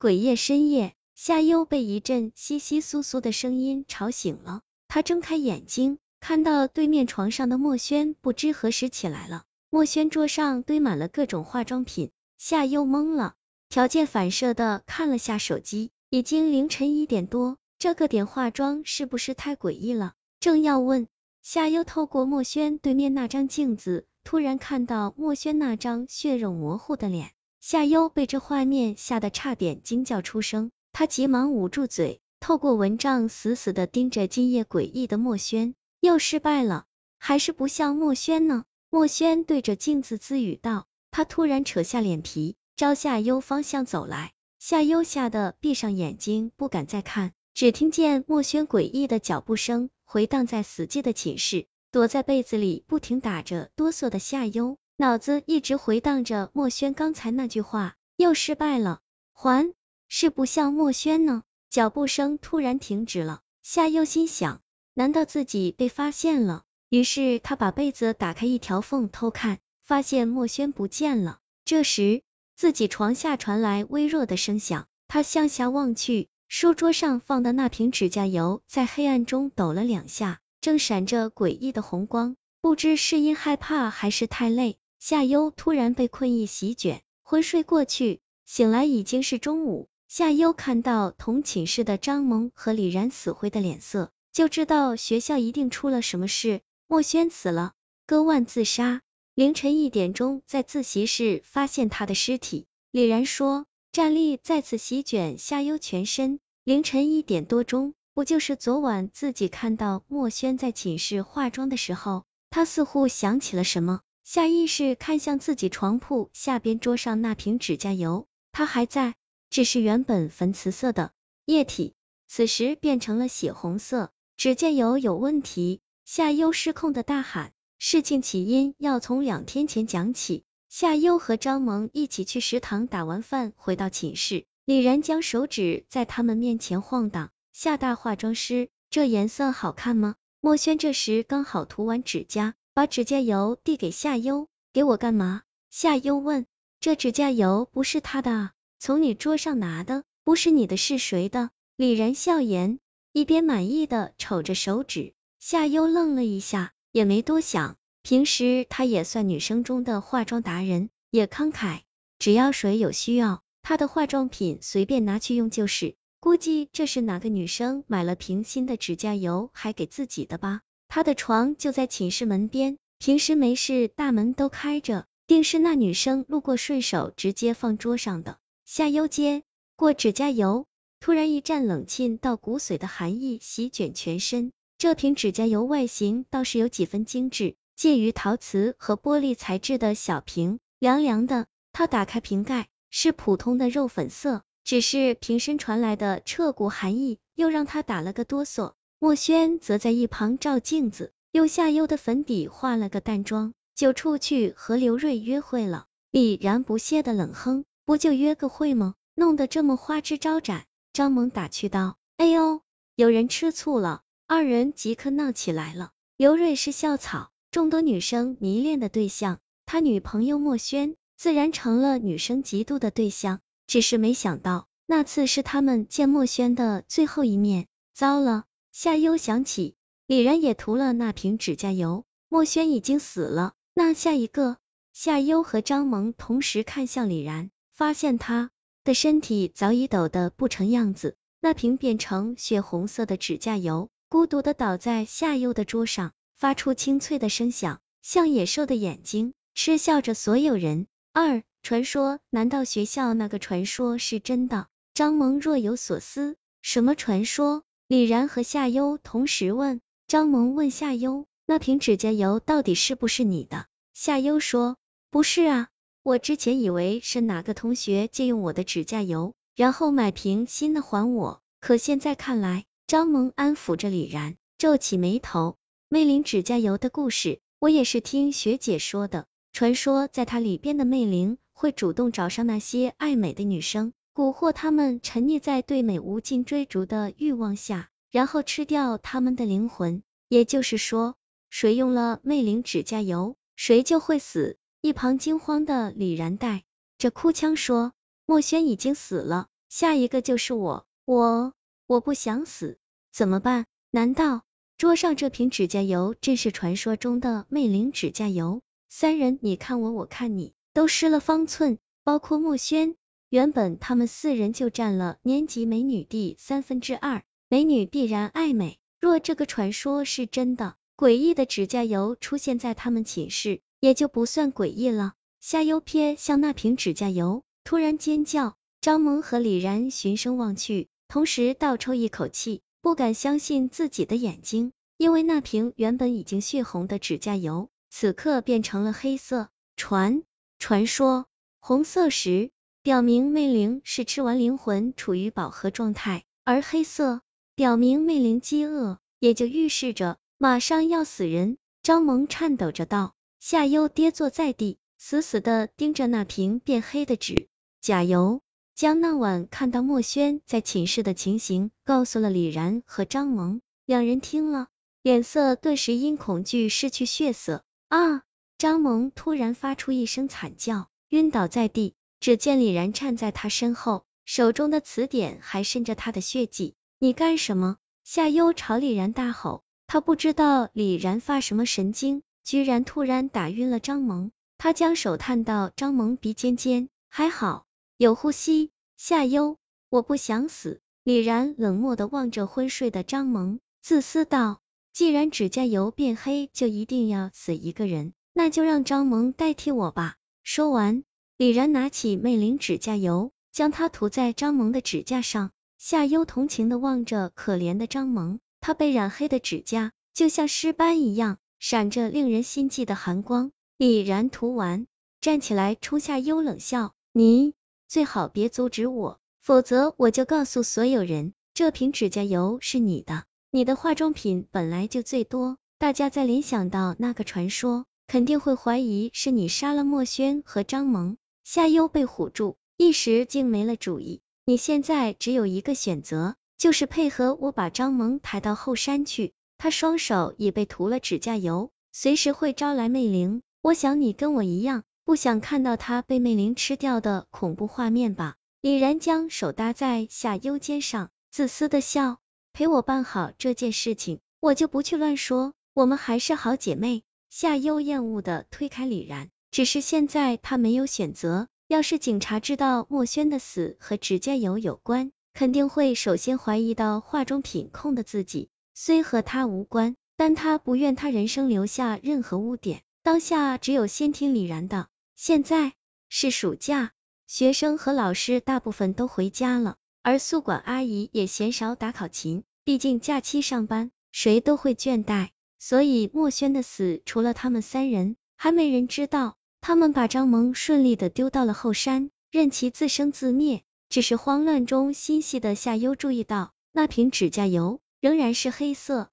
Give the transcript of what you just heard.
鬼夜深夜，夏幽被一阵窸窸窣窣的声音吵醒了，他睁开眼睛，看到对面床上的墨轩不知何时起来了。墨轩桌上堆满了各种化妆品，夏幽懵了，条件反射的看了下手机，已经凌晨一点多，这个点化妆是不是太诡异了？正要问，夏幽透过墨轩对面那张镜子，突然看到墨轩那张血肉模糊的脸，夏幽被这画面吓得差点惊叫出声，他急忙捂住嘴，透过蚊帐死死的盯着今夜诡异的墨轩，又失败了，还是不像墨轩呢。墨轩对着镜子自语道，他突然扯下脸皮，朝夏幽方向走来，夏幽吓得闭上眼睛，不敢再看，只听见墨轩诡异的脚步声回荡在死寂的寝室，躲在被子里不停打着哆嗦的夏幽，脑子一直回荡着墨轩刚才那句话，又失败了，还是不像墨轩呢？脚步声突然停止了，夏幽心想，难道自己被发现了？于是他把被子打开一条缝偷看，发现墨轩不见了。这时自己床下传来微弱的声响，他向下望去，书桌上放的那瓶指甲油在黑暗中抖了两下，正闪着诡异的红光。不知是因害怕还是太累，夏优突然被困意席卷，昏睡过去。醒来已经是中午，夏优看到同寝室的张萌和李然死灰的脸色，就知道学校一定出了什么事。墨轩死了，割腕自杀。凌晨一点钟，在自习室发现他的尸体。李然说，战栗再次席卷夏优全身。凌晨一点多钟，不就是昨晚自己看到墨轩在寝室化妆的时候？他似乎想起了什么，下意识看向自己床铺下边桌上那瓶指甲油，它还在，只是原本粉紫色的液体，此时变成了血红色。指甲油有问题。夏优失控的大喊，事情起因要从两天前讲起。夏优和张萌一起去食堂打完饭，回到寝室，李然将手指在他们面前晃荡。夏大化妆师，这颜色好看吗？墨轩这时刚好涂完指甲，把指甲油递给夏优，给我干嘛？夏优问。这指甲油不是他的啊，从你桌上拿的，不是你的是谁的？李然笑言，一边满意的瞅着手指。夏优愣了一下，也没多想。平时她也算女生中的化妆达人，也慷慨，只要谁有需要，她的化妆品随便拿去用就是。估计这是哪个女生买了瓶新的指甲油，还给自己的吧。他的床就在寝室门边，平时没事大门都开着，定是那女生路过顺手直接放桌上的。夏幽接过指甲油，突然一阵冷沁到骨髓的寒意席卷全身。这瓶指甲油外形倒是有几分精致，介于陶瓷和玻璃材质的小瓶，凉凉的。他打开瓶盖，是普通的肉粉色，只是瓶身传来的彻骨寒意，又让他打了个哆嗦。墨轩则在一旁照镜子，用夏优的粉底化了个淡妆，就出去和刘瑞约会了。李然不屑的冷哼，不就约个会吗？弄得这么花枝招展。张萌打趣道，哎呦，有人吃醋了。二人即刻闹起来了。刘瑞是校草，众多女生迷恋的对象，他女朋友墨轩自然成了女生嫉妒的对象。只是没想到，那次是他们见墨轩的最后一面。糟了！夏幽想起，李然也涂了那瓶指甲油，墨轩已经死了。那下一个，夏幽和张萌同时看向李然，发现他的身体早已抖得不成样子，那瓶变成血红色的指甲油。孤独的倒在夏幽的桌上，发出清脆的声响，像野兽的眼睛，嗤笑着所有人。二传说，难道学校那个传说是真的？张萌若有所思。什么传说？李然和夏优同时问。张萌问夏优，那瓶指甲油到底是不是你的？夏优说，不是啊，我之前以为是哪个同学借用我的指甲油，然后买瓶新的还我，可现在看来。张萌安抚着李然，皱起眉头。魅灵指甲油的故事，我也是听学姐说的。传说在它里边的魅灵会主动找上那些爱美的女生，蛊惑他们沉溺在对美无尽追逐的欲望下，然后吃掉他们的灵魂。也就是说，谁用了魅灵指甲油，谁就会死。一旁惊慌的李然带着哭腔说：“墨轩已经死了。”下一个就是我，我我不想死，怎么办？难道桌上这瓶指甲油真是传说中的魅灵指甲油？三人你看我，我看你，都失了方寸，包括墨轩。原本他们四人就占了年级美女第三分之二，美女必然爱美。若这个传说是真的，诡异的指甲油出现在他们寝室，也就不算诡异了。夏优瞥向那瓶指甲油，突然尖叫。张萌和李然循声望去，同时倒抽一口气，不敢相信自己的眼睛，因为那瓶原本已经血红的指甲油，此刻变成了黑色。传传说红色时。表明魅灵是吃完灵魂处于饱和状态，而黑色表明魅灵饥饿，也就预示着马上要死人。张萌颤抖着道，夏优跌坐在地，死死的盯着那瓶变黑的纸甲油，将那晚看到墨轩在寝室的情形告诉了李然和张萌，两人听了，脸色顿时因恐惧失去血色。啊！张萌突然发出一声惨叫，晕倒在地。只见李然站在他身后，手中的词典还渗着他的血迹。你干什么？夏优朝李然大吼。他不知道李然发什么神经，居然突然打晕了张萌。他将手探到张萌鼻尖尖，还好有呼吸。夏优，我不想死。李然冷漠的望着昏睡的张萌，自私道：既然指甲油变黑就一定要死一个人，那就让张萌代替我吧。说完。李然拿起魅灵指甲油，将它涂在张萌的指甲上。夏优同情的望着可怜的张萌，他被染黑的指甲就像尸斑一样，闪着令人心悸的寒光。李然涂完，站起来冲夏优冷笑：“你最好别阻止我，否则我就告诉所有人，这瓶指甲油是你的。你的化妆品本来就最多，大家再联想到那个传说，肯定会怀疑是你杀了墨轩和张萌。”夏优被唬住，一时竟没了主意。你现在只有一个选择，就是配合我把张萌抬到后山去。他双手也被涂了指甲油，随时会招来魅灵。我想你跟我一样，不想看到他被魅灵吃掉的恐怖画面吧？李然将手搭在夏优肩上，自私的笑，陪我办好这件事情，我就不去乱说。我们还是好姐妹。夏优厌恶的推开李然。只是现在他没有选择，要是警察知道墨轩的死和指甲油有关，肯定会首先怀疑到化妆品控的自己。虽和他无关，但他不愿他人生留下任何污点。当下只有先听李然的。现在是暑假，学生和老师大部分都回家了，而宿管阿姨也鲜少打考勤，毕竟假期上班，谁都会倦怠。所以墨轩的死，除了他们三人，还没人知道。他们把张萌顺利的丢到了后山，任其自生自灭。只是慌乱中心细的夏优注意到，那瓶指甲油仍然是黑色，